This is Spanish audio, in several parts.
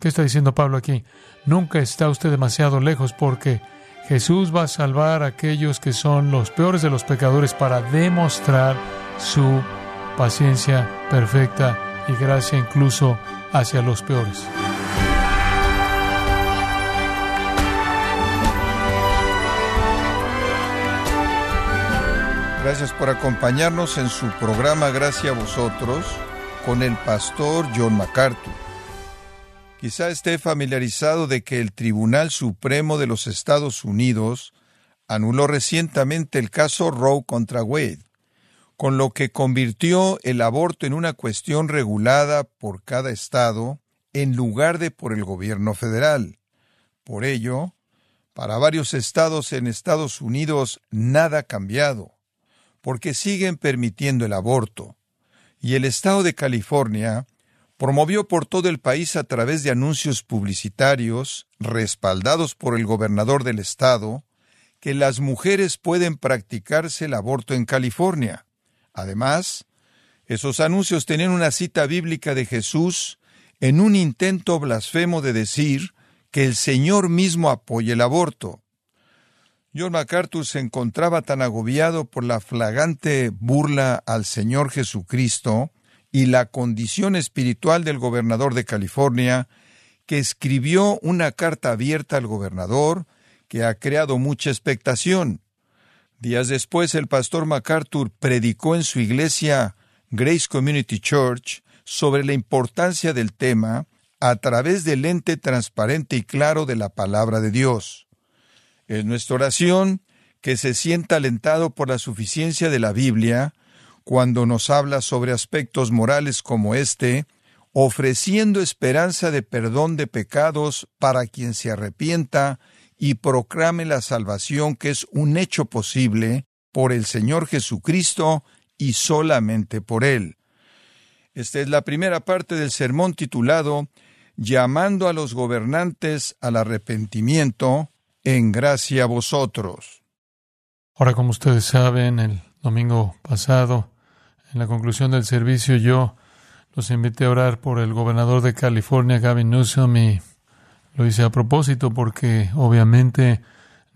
¿Qué está diciendo Pablo aquí? Nunca está usted demasiado lejos porque Jesús va a salvar a aquellos que son los peores de los pecadores para demostrar su paciencia perfecta y gracia incluso hacia los peores. Gracias por acompañarnos en su programa Gracias a vosotros con el pastor John MacArthur. Quizá esté familiarizado de que el Tribunal Supremo de los Estados Unidos anuló recientemente el caso Roe contra Wade, con lo que convirtió el aborto en una cuestión regulada por cada estado en lugar de por el gobierno federal. Por ello, para varios estados en Estados Unidos nada ha cambiado, porque siguen permitiendo el aborto, y el estado de California promovió por todo el país a través de anuncios publicitarios, respaldados por el gobernador del estado, que las mujeres pueden practicarse el aborto en California. Además, esos anuncios tenían una cita bíblica de Jesús en un intento blasfemo de decir que el Señor mismo apoya el aborto. John MacArthur se encontraba tan agobiado por la flagante burla al Señor Jesucristo y la condición espiritual del gobernador de California, que escribió una carta abierta al gobernador que ha creado mucha expectación. Días después, el pastor MacArthur predicó en su iglesia Grace Community Church sobre la importancia del tema a través del lente transparente y claro de la palabra de Dios. Es nuestra oración que se sienta alentado por la suficiencia de la Biblia cuando nos habla sobre aspectos morales como este, ofreciendo esperanza de perdón de pecados para quien se arrepienta y proclame la salvación que es un hecho posible por el Señor Jesucristo y solamente por Él. Esta es la primera parte del sermón titulado Llamando a los gobernantes al arrepentimiento, en gracia a vosotros. Ahora, como ustedes saben, el domingo pasado, en la conclusión del servicio, yo los invité a orar por el gobernador de California, Gavin Newsom, y lo hice a propósito porque obviamente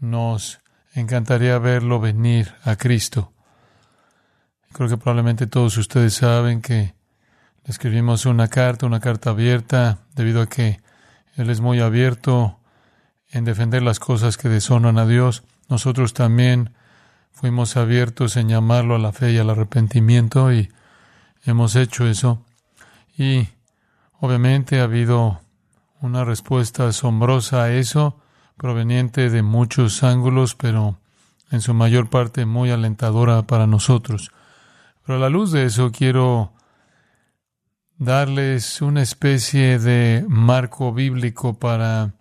nos encantaría verlo venir a Cristo. Creo que probablemente todos ustedes saben que le escribimos una carta, una carta abierta, debido a que Él es muy abierto en defender las cosas que deshonran a Dios. Nosotros también fuimos abiertos en llamarlo a la fe y al arrepentimiento y hemos hecho eso. Y obviamente ha habido una respuesta asombrosa a eso, proveniente de muchos ángulos, pero en su mayor parte muy alentadora para nosotros. Pero a la luz de eso quiero darles una especie de marco bíblico para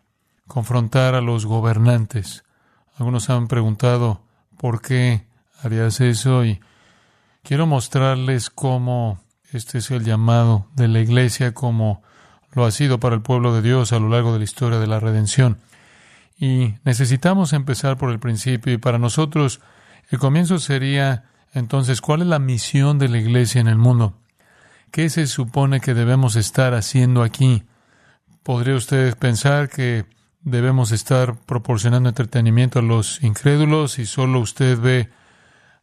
confrontar a los gobernantes. Algunos han preguntado, ¿por qué harías eso? Y quiero mostrarles cómo este es el llamado de la iglesia, como lo ha sido para el pueblo de Dios a lo largo de la historia de la redención. Y necesitamos empezar por el principio y para nosotros el comienzo sería entonces, ¿cuál es la misión de la iglesia en el mundo? ¿Qué se supone que debemos estar haciendo aquí? ¿Podría usted pensar que debemos estar proporcionando entretenimiento a los incrédulos y solo usted ve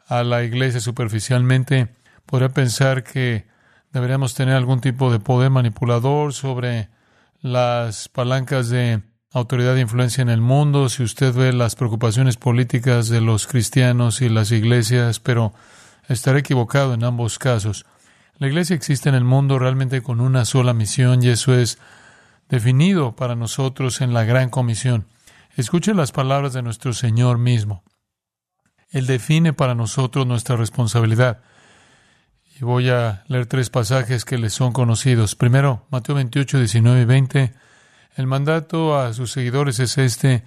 a la iglesia superficialmente, podría pensar que deberíamos tener algún tipo de poder manipulador sobre las palancas de autoridad e influencia en el mundo, si usted ve las preocupaciones políticas de los cristianos y las iglesias, pero estaré equivocado en ambos casos. La iglesia existe en el mundo realmente con una sola misión y eso es definido para nosotros en la gran comisión. Escuche las palabras de nuestro Señor mismo. Él define para nosotros nuestra responsabilidad. Y voy a leer tres pasajes que les son conocidos. Primero, Mateo 28, 19 y 20. El mandato a sus seguidores es este,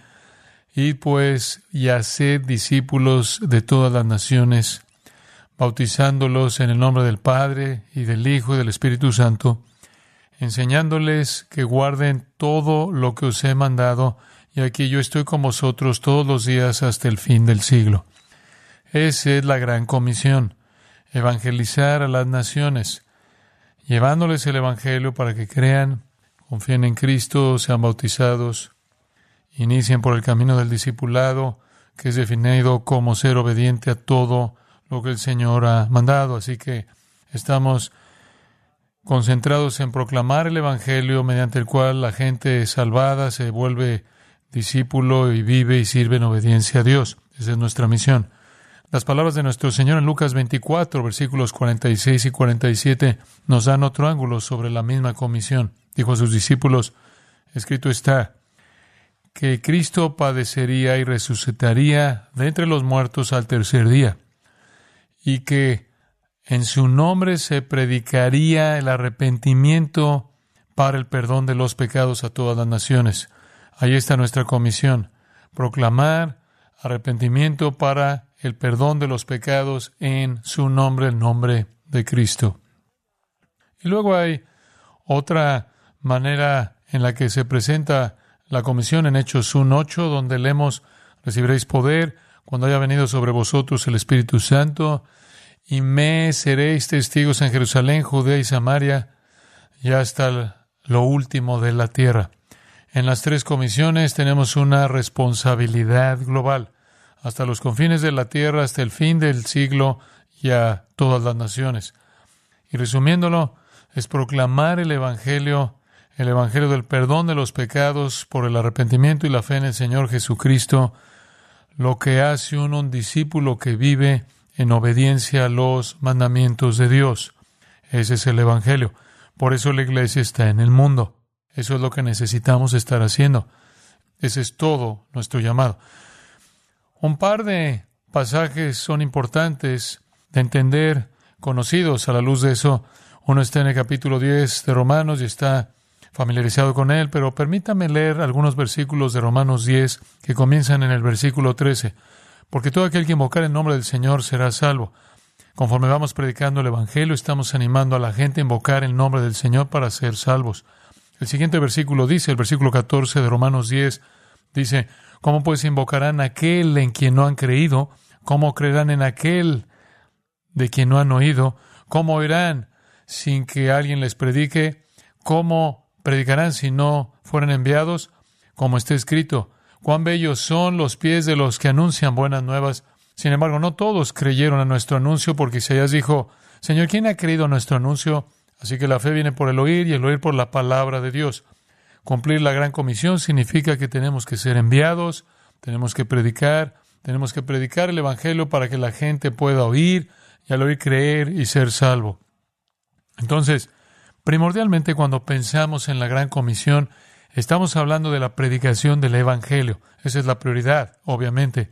y pues y haced discípulos de todas las naciones, bautizándolos en el nombre del Padre y del Hijo y del Espíritu Santo, enseñándoles que guarden todo lo que os he mandado, y aquí yo estoy con vosotros todos los días hasta el fin del siglo. Esa es la gran comisión, evangelizar a las naciones, llevándoles el Evangelio para que crean, confíen en Cristo, sean bautizados, inicien por el camino del discipulado, que es definido como ser obediente a todo lo que el Señor ha mandado. Así que estamos concentrados en proclamar el Evangelio mediante el cual la gente salvada se vuelve discípulo y vive y sirve en obediencia a Dios. Esa es nuestra misión. Las palabras de nuestro Señor en Lucas 24, versículos 46 y 47, nos dan otro ángulo sobre la misma comisión. Dijo a sus discípulos, escrito está, que Cristo padecería y resucitaría de entre los muertos al tercer día, y que en su nombre se predicaría el arrepentimiento para el perdón de los pecados a todas las naciones. Ahí está nuestra comisión, proclamar arrepentimiento para el perdón de los pecados en su nombre, el nombre de Cristo. Y luego hay otra manera en la que se presenta la comisión en Hechos 1.8, donde leemos, recibiréis poder cuando haya venido sobre vosotros el Espíritu Santo, y me seréis testigos en Jerusalén, Judea y Samaria, y hasta lo último de la tierra. En las tres comisiones tenemos una responsabilidad global hasta los confines de la tierra, hasta el fin del siglo y a todas las naciones. Y resumiéndolo, es proclamar el Evangelio, el Evangelio del perdón de los pecados por el arrepentimiento y la fe en el Señor Jesucristo, lo que hace uno un discípulo que vive en obediencia a los mandamientos de Dios. Ese es el Evangelio. Por eso la iglesia está en el mundo. Eso es lo que necesitamos estar haciendo. Ese es todo nuestro llamado. Un par de pasajes son importantes de entender, conocidos a la luz de eso. Uno está en el capítulo 10 de Romanos y está familiarizado con él, pero permítame leer algunos versículos de Romanos 10 que comienzan en el versículo 13. Porque todo aquel que invocar el nombre del Señor será salvo. Conforme vamos predicando el Evangelio, estamos animando a la gente a invocar el nombre del Señor para ser salvos. El siguiente versículo dice, el versículo 14 de Romanos 10, dice, ¿Cómo pues invocarán aquel en quien no han creído? ¿Cómo creerán en aquel de quien no han oído? ¿Cómo oirán sin que alguien les predique? ¿Cómo predicarán si no fueran enviados? Como está escrito, cuán bellos son los pies de los que anuncian buenas nuevas. Sin embargo, no todos creyeron a nuestro anuncio porque Isaías dijo, Señor, ¿quién ha creído a nuestro anuncio? Así que la fe viene por el oír y el oír por la palabra de Dios. Cumplir la gran comisión significa que tenemos que ser enviados, tenemos que predicar, tenemos que predicar el Evangelio para que la gente pueda oír y al oír creer y ser salvo. Entonces, primordialmente cuando pensamos en la gran comisión, estamos hablando de la predicación del Evangelio. Esa es la prioridad, obviamente.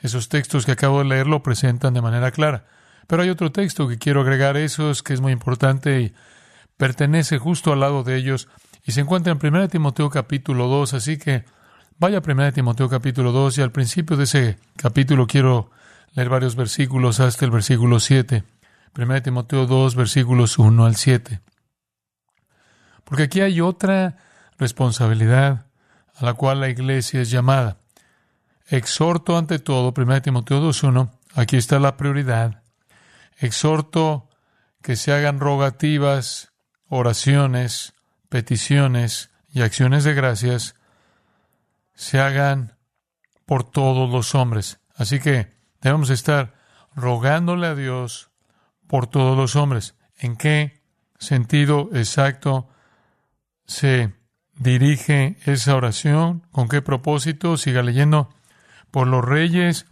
Esos textos que acabo de leer lo presentan de manera clara. Pero hay otro texto que quiero agregar esos que es muy importante y pertenece justo al lado de ellos y se encuentra en 1 Timoteo capítulo 2, así que vaya a 1 Timoteo capítulo 2 y al principio de ese capítulo quiero leer varios versículos hasta el versículo 7. 1 Timoteo 2, versículos 1 al 7. Porque aquí hay otra responsabilidad a la cual la iglesia es llamada. Exhorto ante todo, 1 Timoteo 2.1, aquí está la prioridad. Exhorto que se hagan rogativas, oraciones, peticiones y acciones de gracias se hagan por todos los hombres. Así que debemos estar rogándole a Dios por todos los hombres. ¿En qué sentido exacto se dirige esa oración? ¿Con qué propósito? Siga leyendo por los reyes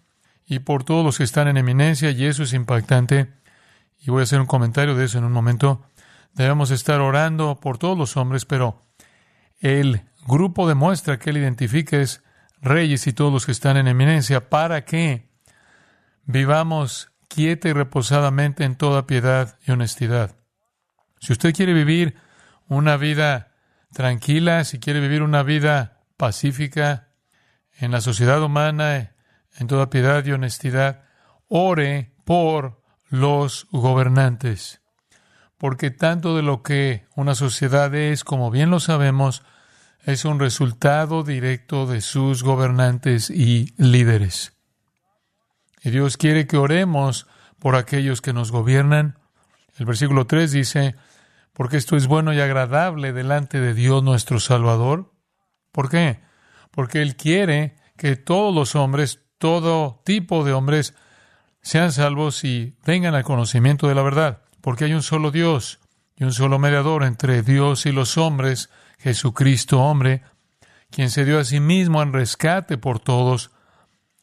y por todos los que están en eminencia, y eso es impactante. Y voy a hacer un comentario de eso en un momento. Debemos estar orando por todos los hombres, pero el grupo demuestra que él identifica es reyes y todos los que están en eminencia para que vivamos quieta y reposadamente en toda piedad y honestidad. Si usted quiere vivir una vida tranquila, si quiere vivir una vida pacífica en la sociedad humana, en toda piedad y honestidad, ore por los gobernantes porque tanto de lo que una sociedad es, como bien lo sabemos, es un resultado directo de sus gobernantes y líderes. Y Dios quiere que oremos por aquellos que nos gobiernan. El versículo 3 dice, porque esto es bueno y agradable delante de Dios nuestro Salvador. ¿Por qué? Porque Él quiere que todos los hombres, todo tipo de hombres, sean salvos y vengan al conocimiento de la verdad, porque hay un solo Dios y un solo mediador entre Dios y los hombres, Jesucristo hombre, quien se dio a sí mismo en rescate por todos,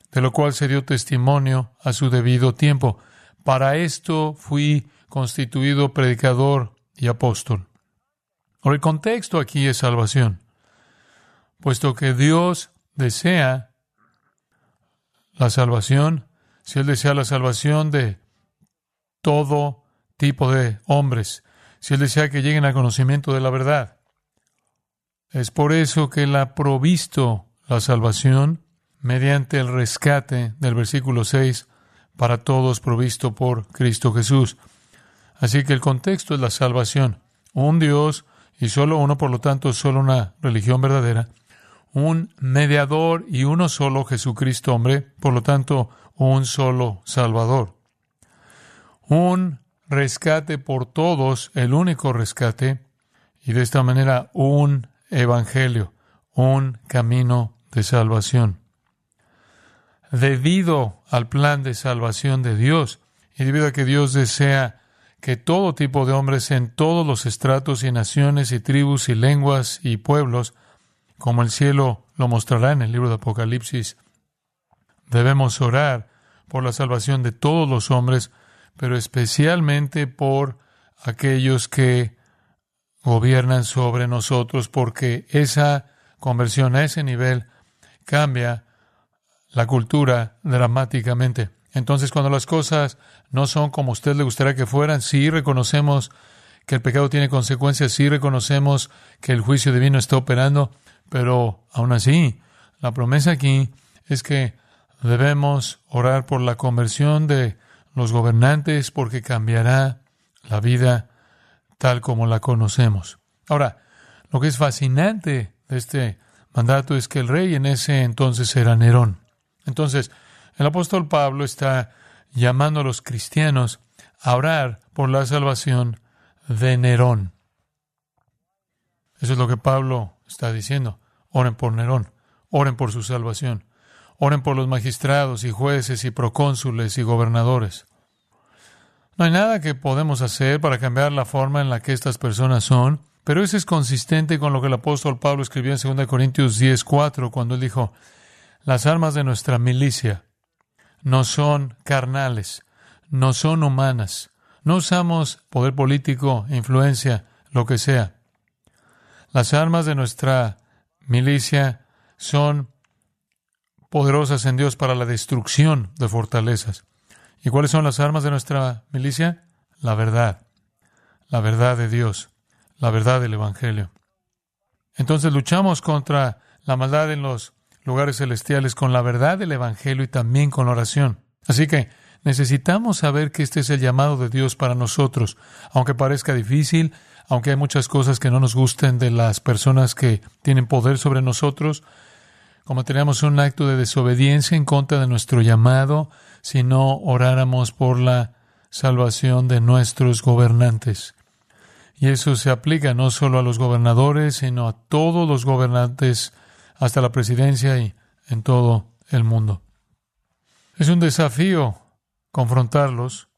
de lo cual se dio testimonio a su debido tiempo. Para esto fui constituido predicador y apóstol. El contexto aquí es salvación, puesto que Dios desea la salvación, si Él desea la salvación de todo tipo de hombres, si Él desea que lleguen al conocimiento de la verdad. Es por eso que Él ha provisto la salvación mediante el rescate del versículo 6 para todos provisto por Cristo Jesús. Así que el contexto es la salvación. Un Dios y solo uno, por lo tanto, solo una religión verdadera. Un mediador y uno solo Jesucristo hombre, por lo tanto, un solo Salvador. Un rescate por todos, el único rescate, y de esta manera un evangelio, un camino de salvación. Debido al plan de salvación de Dios, y debido a que Dios desea que todo tipo de hombres en todos los estratos y naciones y tribus y lenguas y pueblos, como el cielo lo mostrará en el libro de Apocalipsis, debemos orar por la salvación de todos los hombres, pero especialmente por aquellos que gobiernan sobre nosotros, porque esa conversión a ese nivel cambia la cultura dramáticamente. Entonces, cuando las cosas no son como usted le gustaría que fueran, sí reconocemos que el pecado tiene consecuencias, sí reconocemos que el juicio divino está operando, pero aún así, la promesa aquí es que debemos orar por la conversión de los gobernantes porque cambiará la vida tal como la conocemos. Ahora, lo que es fascinante de este mandato es que el rey en ese entonces era Nerón. Entonces, el apóstol Pablo está llamando a los cristianos a orar por la salvación de Nerón. Eso es lo que Pablo está diciendo. Oren por Nerón, oren por su salvación, oren por los magistrados y jueces y procónsules y gobernadores. No hay nada que podemos hacer para cambiar la forma en la que estas personas son, pero eso es consistente con lo que el apóstol Pablo escribió en 2 Corintios 10:4 cuando él dijo, las armas de nuestra milicia no son carnales, no son humanas. No usamos poder político, influencia, lo que sea. Las armas de nuestra milicia son poderosas en Dios para la destrucción de fortalezas. ¿Y cuáles son las armas de nuestra milicia? La verdad, la verdad de Dios, la verdad del Evangelio. Entonces luchamos contra la maldad en los lugares celestiales con la verdad del Evangelio y también con la oración. Así que necesitamos saber que este es el llamado de Dios para nosotros, aunque parezca difícil, aunque hay muchas cosas que no nos gusten de las personas que tienen poder sobre nosotros, como tenemos un acto de desobediencia en contra de nuestro llamado, si no oráramos por la salvación de nuestros gobernantes. Y eso se aplica no solo a los gobernadores, sino a todos los gobernantes hasta la presidencia y en todo el mundo. Es un desafío confrontarlos.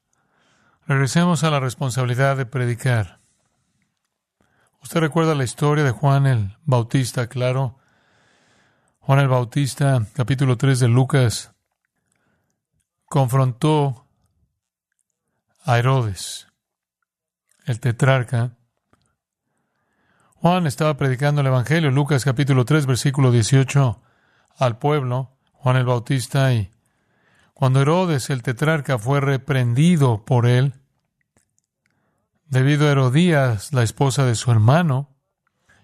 Regresemos a la responsabilidad de predicar. Usted recuerda la historia de Juan el Bautista, claro. Juan el Bautista, capítulo 3 de Lucas, confrontó a Herodes, el tetrarca, Juan estaba predicando el Evangelio, Lucas capítulo 3, versículo 18, al pueblo, Juan el Bautista, y cuando Herodes el tetrarca fue reprendido por él, debido a Herodías, la esposa de su hermano,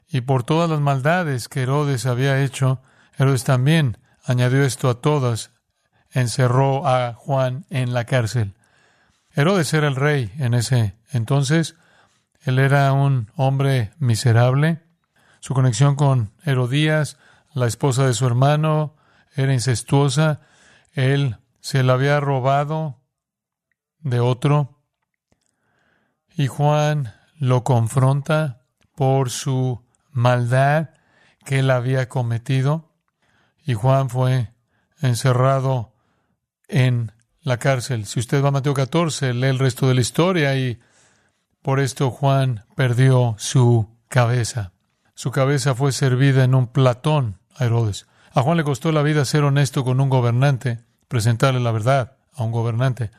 y por todas las maldades que Herodes había hecho, Herodes también añadió esto a todas, encerró a Juan en la cárcel. Herodes era el rey en ese entonces, él era un hombre miserable. Su conexión con Herodías, la esposa de su hermano, era incestuosa. Él se la había robado de otro. Y Juan lo confronta por su maldad que él había cometido y Juan fue encerrado en la cárcel. Si usted va a Mateo 14, lee el resto de la historia y por esto Juan perdió su cabeza. Su cabeza fue servida en un platón a Herodes. A Juan le costó la vida ser honesto con un gobernante, presentarle la verdad a un gobernante.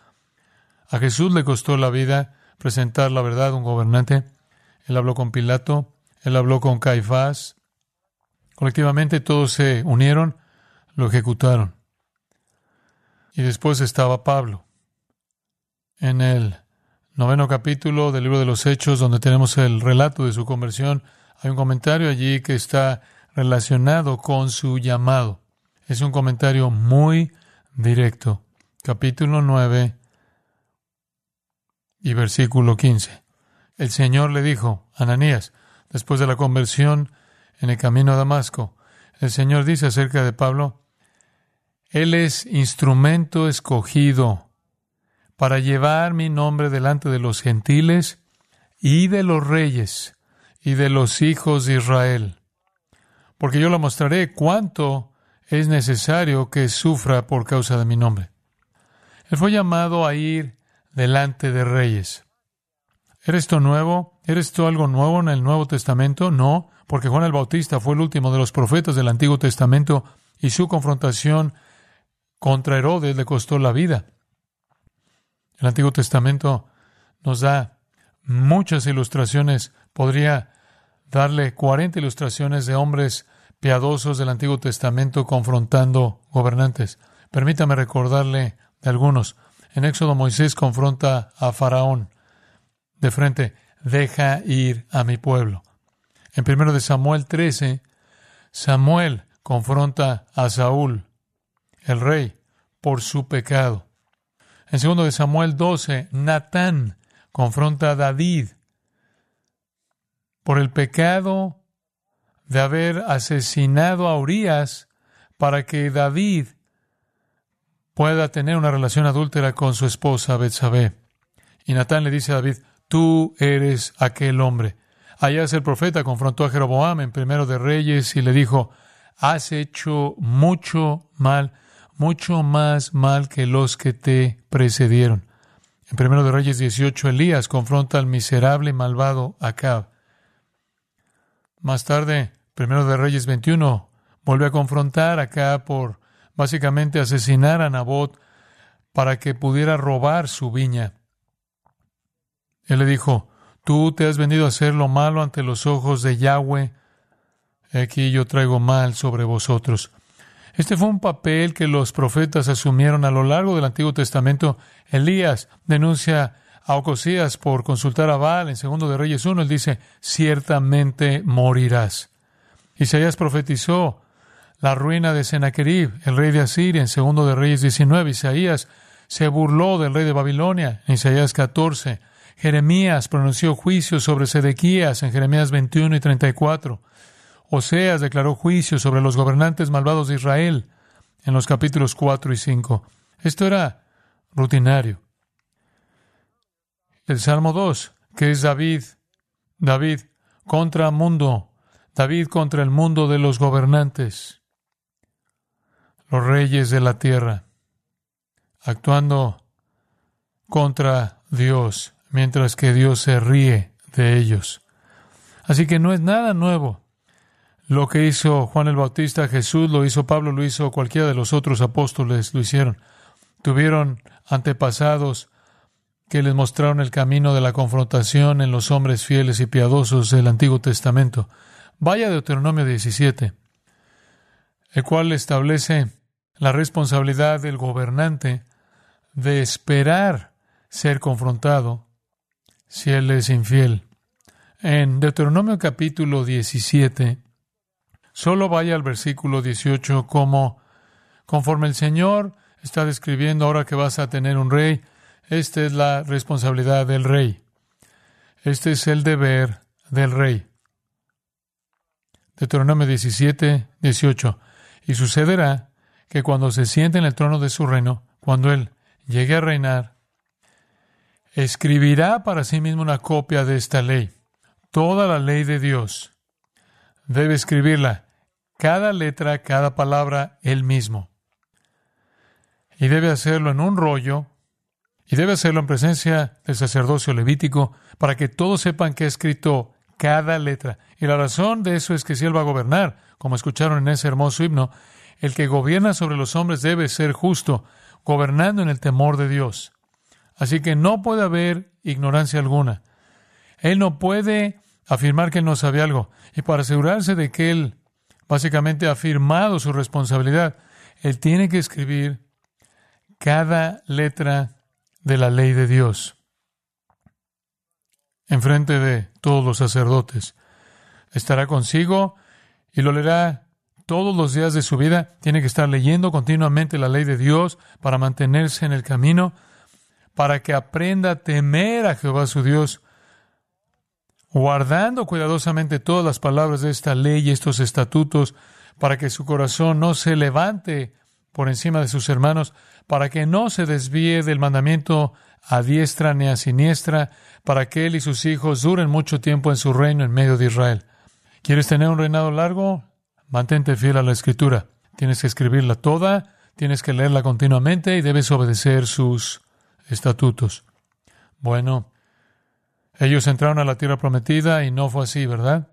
A Jesús le costó la vida presentar la verdad a un gobernante. Él habló con Pilato, él habló con Caifás. Colectivamente todos se unieron, lo ejecutaron. Y después estaba Pablo. En el noveno capítulo del libro de los Hechos, donde tenemos el relato de su conversión, hay un comentario allí que está relacionado con su llamado. Es un comentario muy directo. Capítulo 9 y versículo 15. El Señor le dijo, Ananías, después de la conversión en el camino a Damasco, el Señor dice acerca de Pablo, Él es instrumento escogido para llevar mi nombre delante de los gentiles y de los reyes y de los hijos de Israel, porque yo le mostraré cuánto es necesario que sufra por causa de mi nombre. Él fue llamado a ir delante de reyes. ¿Eres tú nuevo? ¿Eres tú algo nuevo en el Nuevo Testamento? No, porque Juan el Bautista fue el último de los profetas del Antiguo Testamento y su confrontación contra Herodes le costó la vida. El Antiguo Testamento nos da muchas ilustraciones. Podría darle 40 ilustraciones de hombres piadosos del Antiguo Testamento confrontando gobernantes. Permítame recordarle de algunos. En Éxodo Moisés confronta a Faraón de frente, deja ir a mi pueblo. En 1 de Samuel 13, Samuel confronta a Saúl, el rey, por su pecado. En 2 de Samuel 12, Natán confronta a David por el pecado de haber asesinado a Urias para que David pueda tener una relación adúltera con su esposa Betsabé. Y Natán le dice a David, tú eres aquel hombre. Allá el profeta confrontó a Jeroboam en primero de Reyes y le dijo, has hecho mucho mal, mucho más mal que los que te precedieron. En primero de Reyes 18, Elías confronta al miserable y malvado Acab. Más tarde, primero de Reyes 21, vuelve a confrontar acá por básicamente asesinar a Nabot para que pudiera robar su viña. Él le dijo, tú te has venido a hacer lo malo ante los ojos de Yahweh, aquí yo traigo mal sobre vosotros. Este fue un papel que los profetas asumieron a lo largo del Antiguo Testamento. Elías denuncia a Ocosías por consultar a Baal en segundo de Reyes 1, él dice, ciertamente morirás. Isaías profetizó la ruina de Sennacherib, el rey de Asiria, en segundo de Reyes 19. Isaías se burló del rey de Babilonia, en Isaías 14. Jeremías pronunció juicio sobre Sedequías en Jeremías 21 y 34. Oseas declaró juicio sobre los gobernantes malvados de Israel en los capítulos 4 y 5. Esto era rutinario el Salmo 2, que es David, David contra mundo, David contra el mundo de los gobernantes, los reyes de la tierra, actuando contra Dios, mientras que Dios se ríe de ellos. Así que no es nada nuevo. Lo que hizo Juan el Bautista, Jesús lo hizo, Pablo lo hizo, cualquiera de los otros apóstoles lo hicieron. Tuvieron antepasados que les mostraron el camino de la confrontación en los hombres fieles y piadosos del Antiguo Testamento. Vaya Deuteronomio 17, el cual establece la responsabilidad del gobernante de esperar ser confrontado si él es infiel. En Deuteronomio capítulo 17, solo vaya al versículo 18 como conforme el Señor está describiendo ahora que vas a tener un rey, esta es la responsabilidad del rey. Este es el deber del rey. Deuteronomio 17, 18. Y sucederá que cuando se siente en el trono de su reino, cuando él llegue a reinar, escribirá para sí mismo una copia de esta ley. Toda la ley de Dios debe escribirla, cada letra, cada palabra, él mismo. Y debe hacerlo en un rollo, y debe hacerlo en presencia del sacerdocio levítico, para que todos sepan que ha escrito cada letra. Y la razón de eso es que si Él va a gobernar, como escucharon en ese hermoso himno, el que gobierna sobre los hombres debe ser justo, gobernando en el temor de Dios. Así que no puede haber ignorancia alguna. Él no puede afirmar que Él no sabe algo. Y para asegurarse de que Él básicamente ha afirmado su responsabilidad, Él tiene que escribir cada letra de la ley de Dios en frente de todos los sacerdotes. Estará consigo y lo leerá todos los días de su vida. Tiene que estar leyendo continuamente la ley de Dios para mantenerse en el camino, para que aprenda a temer a Jehová su Dios, guardando cuidadosamente todas las palabras de esta ley y estos estatutos, para que su corazón no se levante por encima de sus hermanos, para que no se desvíe del mandamiento a diestra ni a siniestra, para que él y sus hijos duren mucho tiempo en su reino en medio de Israel. ¿Quieres tener un reinado largo? Mantente fiel a la escritura. Tienes que escribirla toda, tienes que leerla continuamente y debes obedecer sus estatutos. Bueno, ellos entraron a la tierra prometida y no fue así, ¿verdad?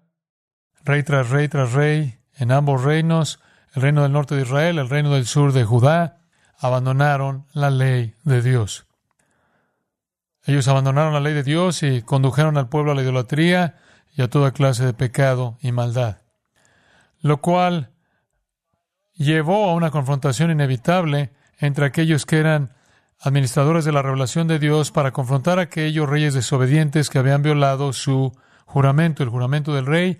Rey tras rey tras rey, en ambos reinos, el reino del norte de Israel, el reino del sur de Judá, abandonaron la ley de Dios. Ellos abandonaron la ley de Dios y condujeron al pueblo a la idolatría y a toda clase de pecado y maldad, lo cual llevó a una confrontación inevitable entre aquellos que eran administradores de la revelación de Dios para confrontar a aquellos reyes desobedientes que habían violado su juramento. El juramento del rey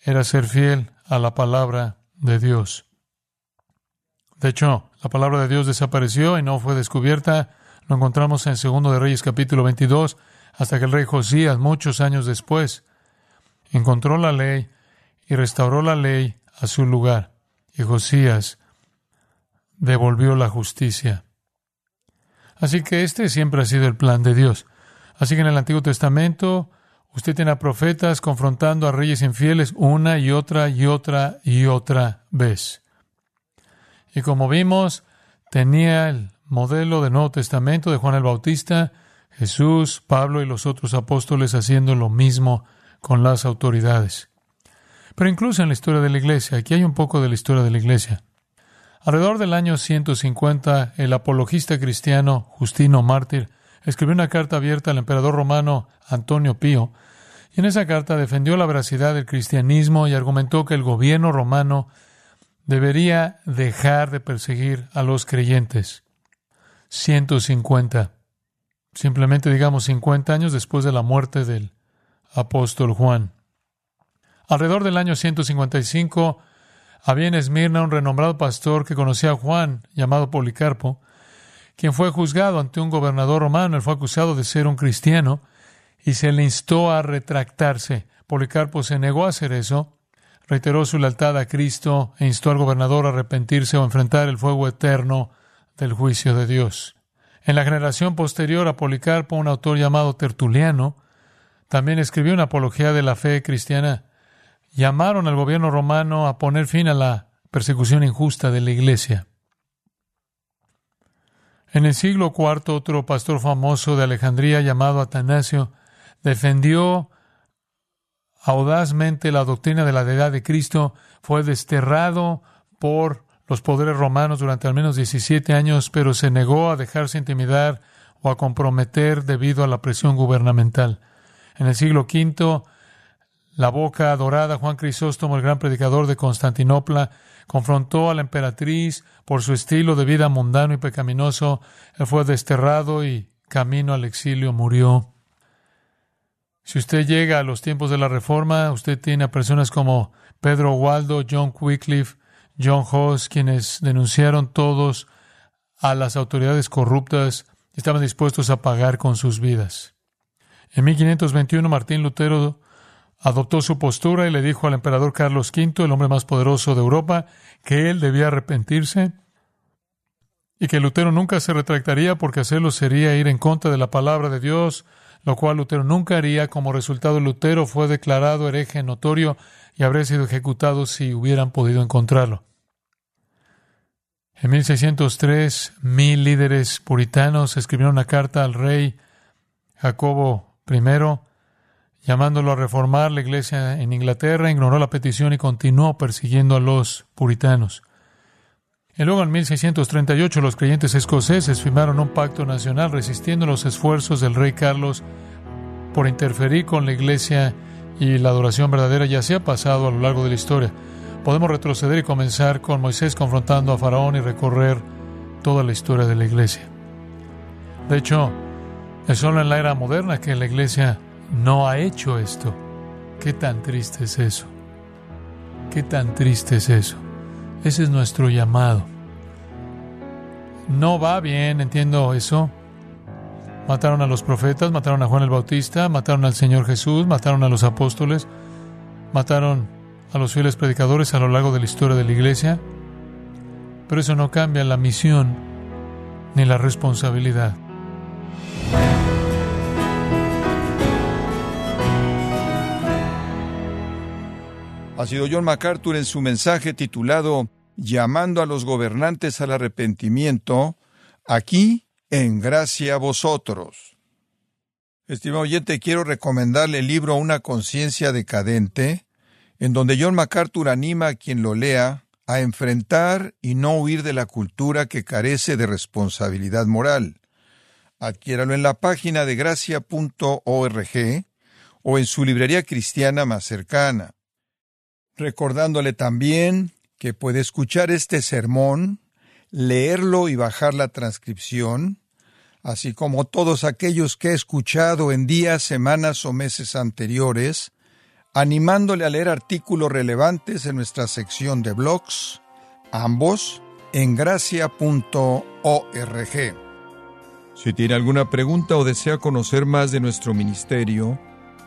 era ser fiel a la palabra de Dios. De hecho, la palabra de Dios desapareció y no fue descubierta lo encontramos en Segundo de Reyes capítulo 22, hasta que el rey Josías, muchos años después, encontró la ley y restauró la ley a su lugar. Y Josías devolvió la justicia. Así que este siempre ha sido el plan de Dios. Así que en el Antiguo Testamento usted tiene a profetas confrontando a reyes infieles una y otra y otra y otra vez. Y como vimos, tenía el modelo del Nuevo Testamento de Juan el Bautista, Jesús, Pablo y los otros apóstoles haciendo lo mismo con las autoridades. Pero incluso en la historia de la Iglesia, aquí hay un poco de la historia de la Iglesia. Alrededor del año 150, el apologista cristiano Justino Mártir escribió una carta abierta al emperador romano Antonio Pío, y en esa carta defendió la veracidad del cristianismo y argumentó que el gobierno romano debería dejar de perseguir a los creyentes. 150. Simplemente digamos 50 años después de la muerte del apóstol Juan. Alrededor del año 155 había en Esmirna un renombrado pastor que conocía a Juan, llamado Policarpo, quien fue juzgado ante un gobernador romano. Él fue acusado de ser un cristiano y se le instó a retractarse. Policarpo se negó a hacer eso, reiteró su lealtad a Cristo e instó al gobernador a arrepentirse o enfrentar el fuego eterno del juicio de Dios. En la generación posterior a Policarpo, un autor llamado Tertuliano también escribió una apología de la fe cristiana. Llamaron al gobierno romano a poner fin a la persecución injusta de la Iglesia. En el siglo IV, otro pastor famoso de Alejandría llamado Atanasio defendió audazmente la doctrina de la deidad de Cristo, fue desterrado por los poderes romanos durante al menos 17 años, pero se negó a dejarse intimidar o a comprometer debido a la presión gubernamental. En el siglo V, la boca dorada Juan Crisóstomo, el gran predicador de Constantinopla, confrontó a la emperatriz por su estilo de vida mundano y pecaminoso. Él fue desterrado y camino al exilio murió. Si usted llega a los tiempos de la Reforma, usted tiene a personas como Pedro Waldo, John Wycliffe, John Hoss, quienes denunciaron todos a las autoridades corruptas, estaban dispuestos a pagar con sus vidas. En 1521 Martín Lutero adoptó su postura y le dijo al emperador Carlos V, el hombre más poderoso de Europa, que él debía arrepentirse y que Lutero nunca se retractaría porque hacerlo sería ir en contra de la palabra de Dios, lo cual Lutero nunca haría. Como resultado, Lutero fue declarado hereje notorio y habría sido ejecutado si hubieran podido encontrarlo. En 1603, mil líderes puritanos escribieron una carta al rey Jacobo I, llamándolo a reformar la iglesia en Inglaterra, ignoró la petición y continuó persiguiendo a los puritanos. Y luego en 1638 los creyentes escoceses firmaron un pacto nacional resistiendo los esfuerzos del rey Carlos por interferir con la iglesia y la adoración verdadera ya se ha pasado a lo largo de la historia. Podemos retroceder y comenzar con Moisés confrontando a Faraón y recorrer toda la historia de la iglesia. De hecho, es solo en la era moderna que la iglesia no ha hecho esto. ¿Qué tan triste es eso? ¿Qué tan triste es eso? Ese es nuestro llamado. No va bien, entiendo eso. Mataron a los profetas, mataron a Juan el Bautista, mataron al Señor Jesús, mataron a los apóstoles, mataron a los fieles predicadores a lo largo de la historia de la iglesia. Pero eso no cambia la misión ni la responsabilidad. Ha sido John MacArthur en su mensaje titulado Llamando a los gobernantes al arrepentimiento, aquí en gracia vosotros. Estimado oyente, quiero recomendarle el libro Una conciencia decadente, en donde John MacArthur anima a quien lo lea a enfrentar y no huir de la cultura que carece de responsabilidad moral. Adquiéralo en la página de gracia.org o en su librería cristiana más cercana recordándole también que puede escuchar este sermón, leerlo y bajar la transcripción, así como todos aquellos que he escuchado en días, semanas o meses anteriores, animándole a leer artículos relevantes en nuestra sección de blogs, ambos en gracia.org. Si tiene alguna pregunta o desea conocer más de nuestro ministerio,